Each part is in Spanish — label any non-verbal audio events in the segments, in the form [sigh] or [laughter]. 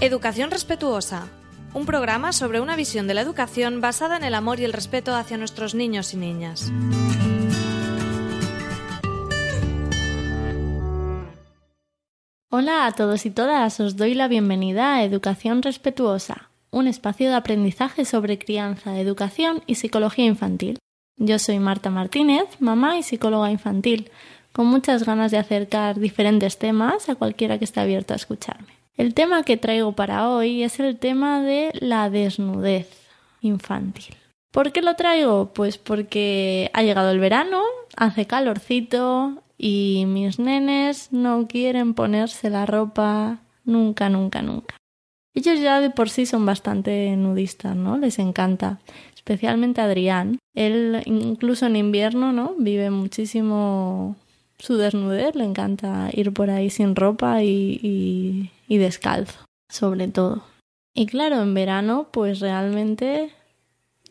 Educación Respetuosa, un programa sobre una visión de la educación basada en el amor y el respeto hacia nuestros niños y niñas. Hola a todos y todas, os doy la bienvenida a Educación Respetuosa, un espacio de aprendizaje sobre crianza, educación y psicología infantil. Yo soy Marta Martínez, mamá y psicóloga infantil, con muchas ganas de acercar diferentes temas a cualquiera que esté abierto a escucharme. El tema que traigo para hoy es el tema de la desnudez infantil. ¿Por qué lo traigo? Pues porque ha llegado el verano, hace calorcito, y mis nenes no quieren ponerse la ropa nunca, nunca, nunca. Ellos ya de por sí son bastante nudistas, ¿no? Les encanta. Especialmente Adrián. Él incluso en invierno, ¿no? Vive muchísimo su desnudez. Le encanta ir por ahí sin ropa y, y, y descalzo, sobre todo. Y claro, en verano, pues realmente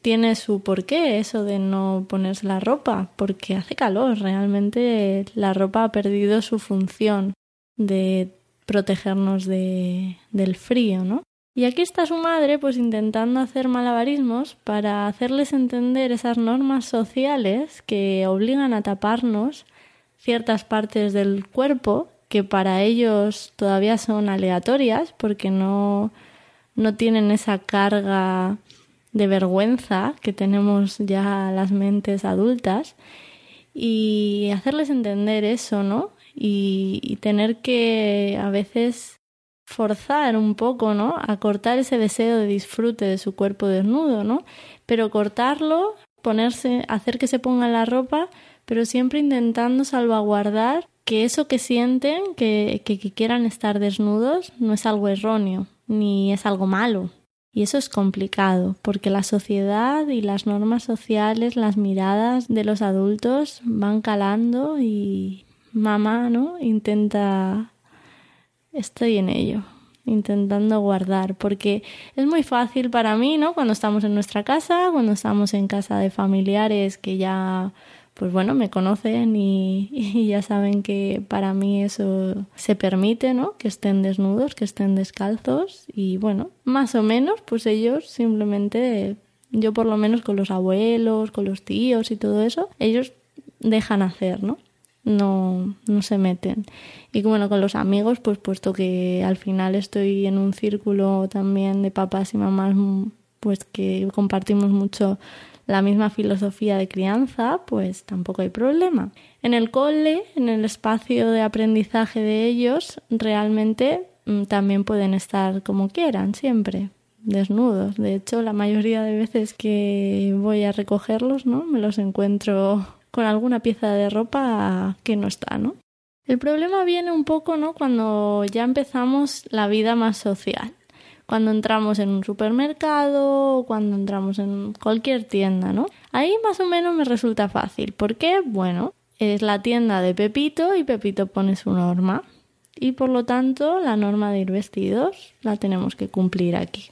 tiene su porqué eso de no ponerse la ropa, porque hace calor, realmente la ropa ha perdido su función de protegernos de, del frío, ¿no? Y aquí está su madre pues intentando hacer malabarismos para hacerles entender esas normas sociales que obligan a taparnos ciertas partes del cuerpo que para ellos todavía son aleatorias porque no, no tienen esa carga de vergüenza que tenemos ya las mentes adultas y hacerles entender eso, ¿no? Y, tener que a veces forzar un poco, ¿no? A cortar ese deseo de disfrute de su cuerpo desnudo, ¿no? Pero cortarlo, ponerse, hacer que se ponga la ropa, pero siempre intentando salvaguardar que eso que sienten, que, que quieran estar desnudos, no es algo erróneo, ni es algo malo, y eso es complicado, porque la sociedad y las normas sociales, las miradas de los adultos van calando y mamá, ¿no? Intenta... Estoy en ello, intentando guardar, porque es muy fácil para mí, ¿no? Cuando estamos en nuestra casa, cuando estamos en casa de familiares que ya pues bueno, me conocen [laughs] y, ya saben que para mí eso se permite, ¿no? Que estén desnudos, que estén descalzos y bueno, más o menos, pues ellos simplemente, yo por lo menos con los abuelos, con los tíos y todo eso, ellos dejan hacer, ¿no? No, no se meten. Y bueno, con los amigos, pues puesto que al final estoy en un círculo también de papás y mamás, pues que compartimos mucho la misma filosofía de crianza, pues tampoco hay problema. En el cole, en el espacio de aprendizaje de ellos, realmente mm, también pueden estar como quieran, siempre desnudos. De hecho, la mayoría de veces que voy a recogerlos, ¿no? Me los encuentro [laughs] con alguna pieza de ropa que no está, ¿no? El problema viene un poco, ¿no? Cuando ya empezamos la vida más social cuando entramos en un supermercado o cuando entramos en cualquier tienda, ¿no? Ahí más o menos me resulta fácil. ¿Por qué? Bueno, es la tienda de Pepito y Pepito pone su norma. Y por lo tanto, la norma de ir vestidos la tenemos que cumplir aquí.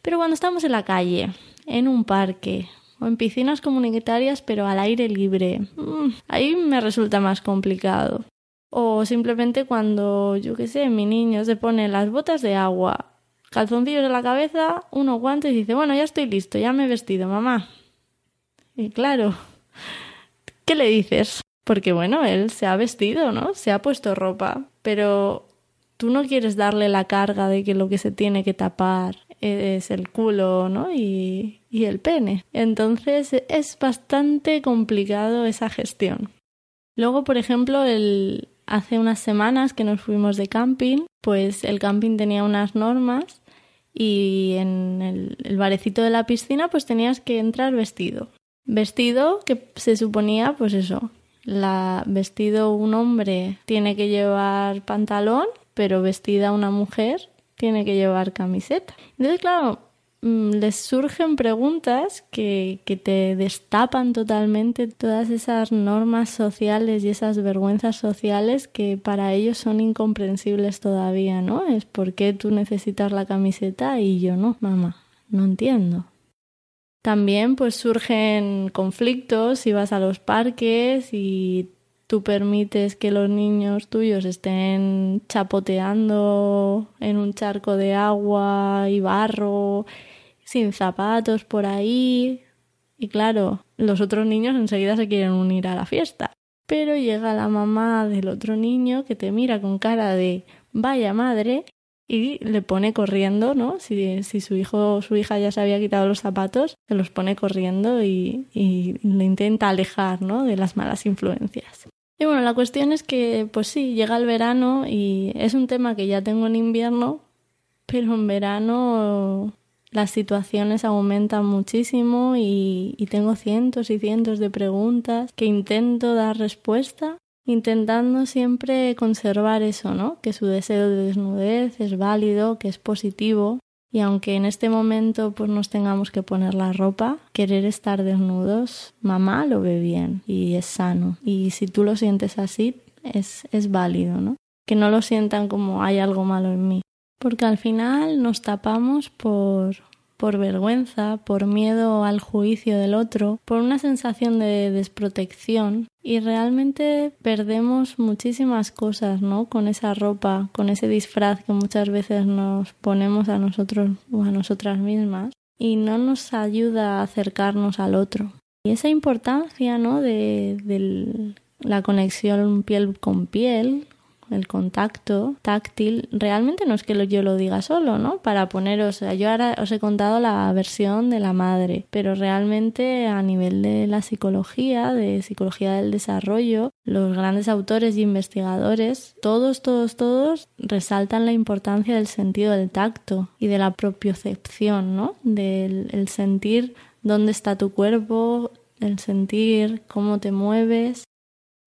Pero cuando estamos en la calle, en un parque o en piscinas comunitarias pero al aire libre, mm, ahí me resulta más complicado. O simplemente cuando, yo qué sé, mi niño se pone las botas de agua calzoncillos en la cabeza, unos guantes y dice, bueno, ya estoy listo, ya me he vestido, mamá. Y claro, ¿qué le dices? Porque bueno, él se ha vestido, ¿no? Se ha puesto ropa, pero tú no quieres darle la carga de que lo que se tiene que tapar es el culo, ¿no? Y, y el pene. Entonces es bastante complicado esa gestión. Luego, por ejemplo, el, hace unas semanas que nos fuimos de camping, pues el camping tenía unas normas y en el, barecito de la piscina pues tenías que entrar vestido. Vestido que se suponía pues eso, la vestido un hombre tiene que llevar pantalón, pero vestida una mujer tiene que llevar camiseta. Entonces, claro, les surgen preguntas que, que te destapan totalmente todas esas normas sociales y esas vergüenzas sociales que para ellos son incomprensibles todavía, ¿no? Es por qué tú necesitas la camiseta y yo no, mamá. No entiendo. También pues surgen conflictos si vas a los parques y tú permites que los niños tuyos estén chapoteando en un charco de agua y barro, sin zapatos por ahí. Y claro, los otros niños enseguida se quieren unir a la fiesta. Pero llega la mamá del otro niño que te mira con cara de vaya madre y le pone corriendo, ¿no? Si, si su hijo o su hija ya se había quitado los zapatos, se los pone corriendo y, y le intenta alejar, ¿no? De las malas influencias. Y bueno, la cuestión es que, pues sí, llega el verano y es un tema que ya tengo en invierno, pero en verano las situaciones aumentan muchísimo y, tengo cientos y cientos de preguntas que intento dar respuesta intentando siempre conservar eso, ¿no? Que su deseo de desnudez es válido, que es positivo y aunque en este momento pues nos tengamos que poner la ropa, querer estar desnudos, mamá lo ve bien y es sano. Y si tú lo sientes así, es, es válido, ¿no? Que no lo sientan como hay algo malo en mí. Porque al final nos tapamos por, por vergüenza, por miedo al juicio del otro, por una sensación de desprotección y realmente perdemos muchísimas cosas, ¿no? Con esa ropa, con ese disfraz que muchas veces nos ponemos a nosotros o a nosotras mismas y no nos ayuda a acercarnos al otro. Y esa importancia, ¿no? De, de la conexión piel con piel, el contacto táctil, realmente no es que yo lo diga solo, ¿no? Para poneros, yo ahora os he contado la versión de la madre, pero realmente a nivel de la psicología, de psicología del desarrollo, los grandes autores y investigadores, todos, todos, todos resaltan la importancia del sentido del tacto y de la propiocepción, ¿no? Del el sentir dónde está tu cuerpo, el sentir cómo te mueves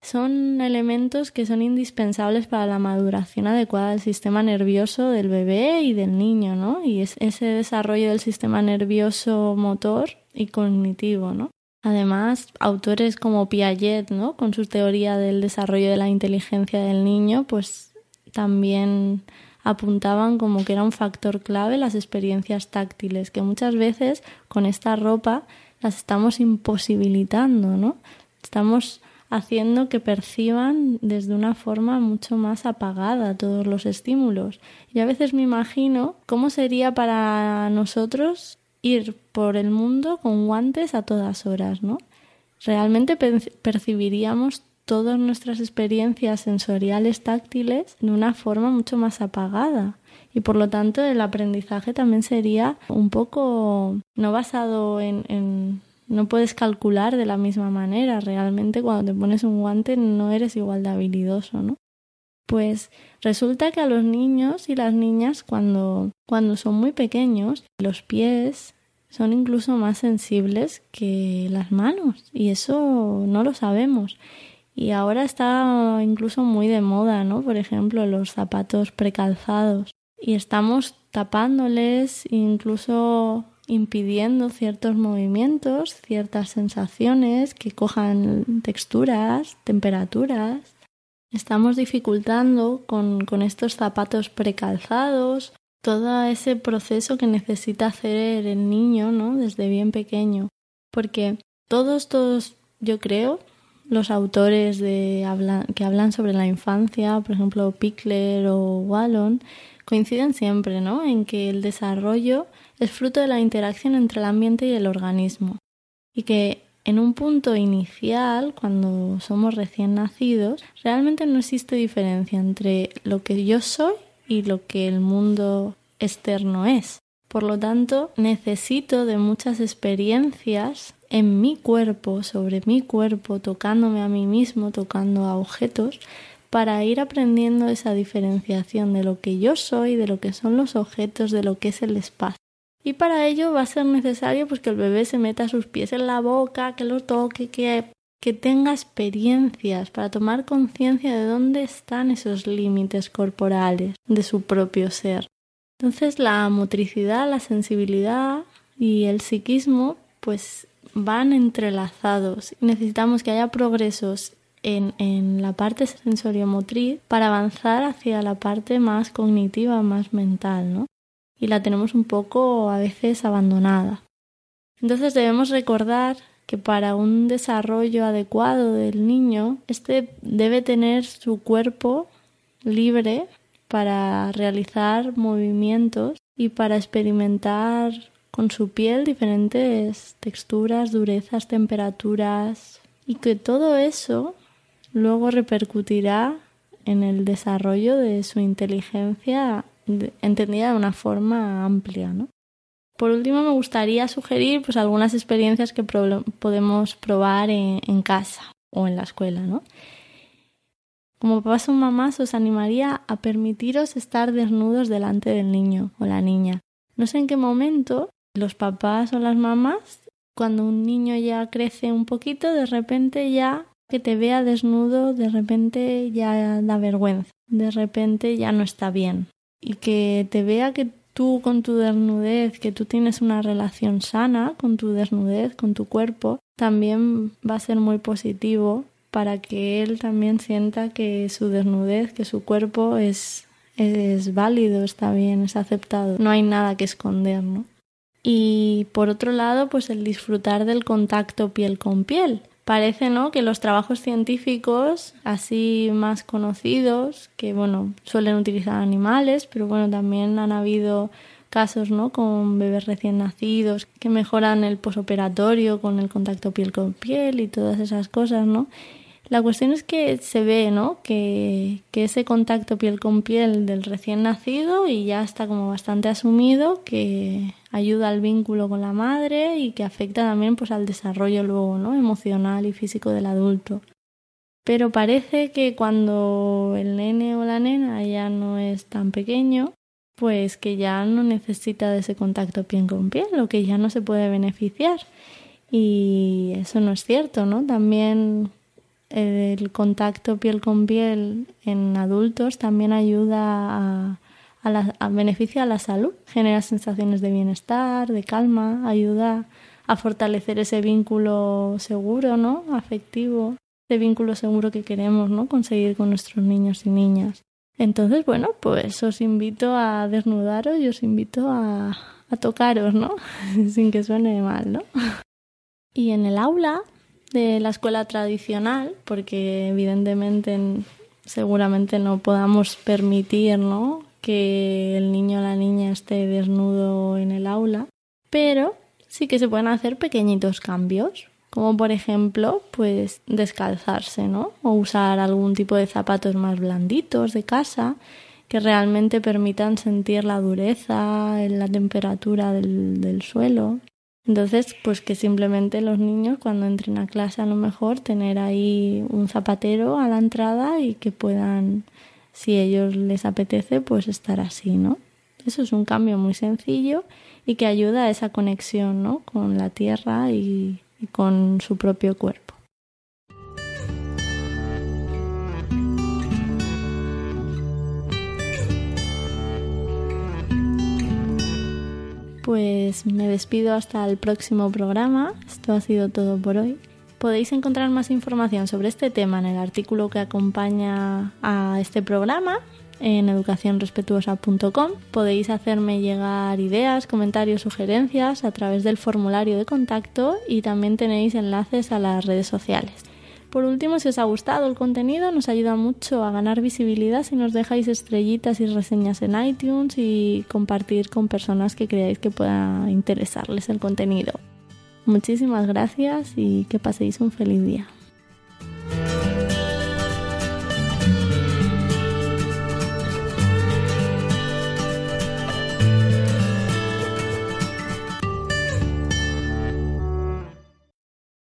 son elementos que son indispensables para la maduración adecuada del sistema nervioso del bebé y del niño, ¿no? Y es ese desarrollo del sistema nervioso motor y cognitivo, ¿no? Además, autores como Piaget, ¿no? Con su teoría del desarrollo de la inteligencia del niño, pues también apuntaban como que era un factor clave las experiencias táctiles, que muchas veces con esta ropa las estamos imposibilitando, ¿no? Estamos haciendo que perciban desde una forma mucho más apagada todos los estímulos. Y a veces me imagino cómo sería para nosotros ir por el mundo con guantes a todas horas, ¿no? Realmente percibiríamos todas nuestras experiencias sensoriales táctiles de una forma mucho más apagada. Y por lo tanto el aprendizaje también sería un poco no basado en, en no puedes calcular de la misma manera. Realmente cuando te pones un guante no eres igual de habilidoso, ¿no? Pues resulta que a los niños y las niñas cuando, cuando son muy pequeños, los pies son incluso más sensibles que las manos y eso no lo sabemos. Y ahora está incluso muy de moda, ¿no? Por ejemplo, los zapatos precalzados. Y estamos tapándoles, incluso impidiendo ciertos movimientos, ciertas sensaciones que cojan texturas, temperaturas. Estamos dificultando con, con estos zapatos precalzados todo ese proceso que necesita hacer el niño, ¿no? Desde bien pequeño. Porque todos, todos, yo creo, los autores de que hablan sobre la infancia, por ejemplo, Pickler o Wallon, coinciden siempre, ¿no? En que el desarrollo es fruto de la interacción entre el ambiente y el organismo y que en un punto inicial, cuando somos recién nacidos, realmente no existe diferencia entre lo que yo soy y lo que el mundo externo es. Por lo tanto, necesito de muchas experiencias en mi cuerpo, sobre mi cuerpo, tocándome a mí mismo, tocando a objetos, para ir aprendiendo esa diferenciación de lo que yo soy, de lo que son los objetos, de lo que es el espacio. Y para ello va a ser necesario pues, que el bebé se meta sus pies en la boca, que lo toque, que, que tenga experiencias para tomar conciencia de dónde están esos límites corporales de su propio ser. Entonces la motricidad, la sensibilidad y el psiquismo pues van entrelazados y necesitamos que haya progresos en, en la parte sensoriomotriz para avanzar hacia la parte más cognitiva, más mental, ¿no? Y la tenemos un poco a veces abandonada. Entonces debemos recordar que para un desarrollo adecuado del niño, este debe tener su cuerpo libre para realizar movimientos y para experimentar con su piel diferentes texturas, durezas, temperaturas y que todo eso luego repercutirá en el desarrollo de su inteligencia entendida de una forma amplia, ¿no? Por último, me gustaría sugerir pues, algunas experiencias que podemos probar en, casa o en la escuela, ¿no? Como papás o mamás, os animaría a permitiros estar desnudos delante del niño o la niña. No sé en qué momento los papás o las mamás, cuando un niño ya crece un poquito, de repente ya que te vea desnudo, de repente ya da vergüenza, de repente ya no está bien. Y que te vea que tú con tu desnudez, que tú tienes una relación sana con tu desnudez, con tu cuerpo, también va a ser muy positivo para que él también sienta que su desnudez, que su cuerpo es, es válido, está bien, es aceptado. No hay nada que esconder, ¿no? Y por otro lado, pues el disfrutar del contacto piel con piel parece ¿no? que los trabajos científicos así más conocidos, que bueno, suelen utilizar animales, pero bueno, también han habido casos ¿no? con bebés recién nacidos que mejoran el posoperatorio con el contacto piel con piel y todas esas cosas, ¿no? La cuestión es que se ve, ¿no? Que, que, ese contacto piel con piel del recién nacido y ya está como bastante asumido que ayuda al vínculo con la madre y que afecta también pues al desarrollo luego, ¿no? emocional y físico del adulto. Pero parece que cuando el nene o la nena ya no es tan pequeño, pues que ya no necesita de ese contacto piel con piel o que ya no se puede beneficiar. Y eso no es cierto, ¿no? También el contacto piel con piel en adultos también ayuda a, a, beneficia a la salud, genera sensaciones de bienestar, de calma, ayuda a fortalecer ese vínculo seguro, ¿no? afectivo, ese vínculo seguro que queremos ¿no? conseguir con nuestros niños y niñas. Entonces, bueno, pues os invito a desnudaros y os invito a, a tocaros, ¿no? [laughs] Sin que suene mal, ¿no? Y en el aula de la escuela tradicional, porque evidentemente seguramente no podamos permitir ¿no? Que el niño o la niña esté desnudo en el aula, pero sí que se pueden hacer pequeñitos cambios, como por ejemplo, pues descalzarse, ¿no? O usar algún tipo de zapatos más blanditos de casa que realmente permitan sentir la dureza, la temperatura del, del suelo. Entonces, pues que simplemente los niños cuando entren a clase a lo mejor tener ahí un zapatero a la entrada y que puedan, si ellos les apetece, pues estar así, ¿no? Eso es un cambio muy sencillo y que ayuda a esa conexión, ¿no? Con la tierra y, y con su propio cuerpo. pues me despido hasta el próximo programa. Esto ha sido todo por hoy. Podéis encontrar más información sobre este tema en el artículo que acompaña a este programa en educacionrespetuosa.com. Podéis hacerme llegar ideas, comentarios, sugerencias a través del formulario de contacto y también tenéis enlaces a las redes sociales. Por último, si os ha gustado el contenido, nos ayuda mucho a ganar visibilidad si nos dejáis estrellitas y reseñas en iTunes y compartir con personas que creáis que pueda interesarles el contenido. Muchísimas gracias y que paséis un feliz día.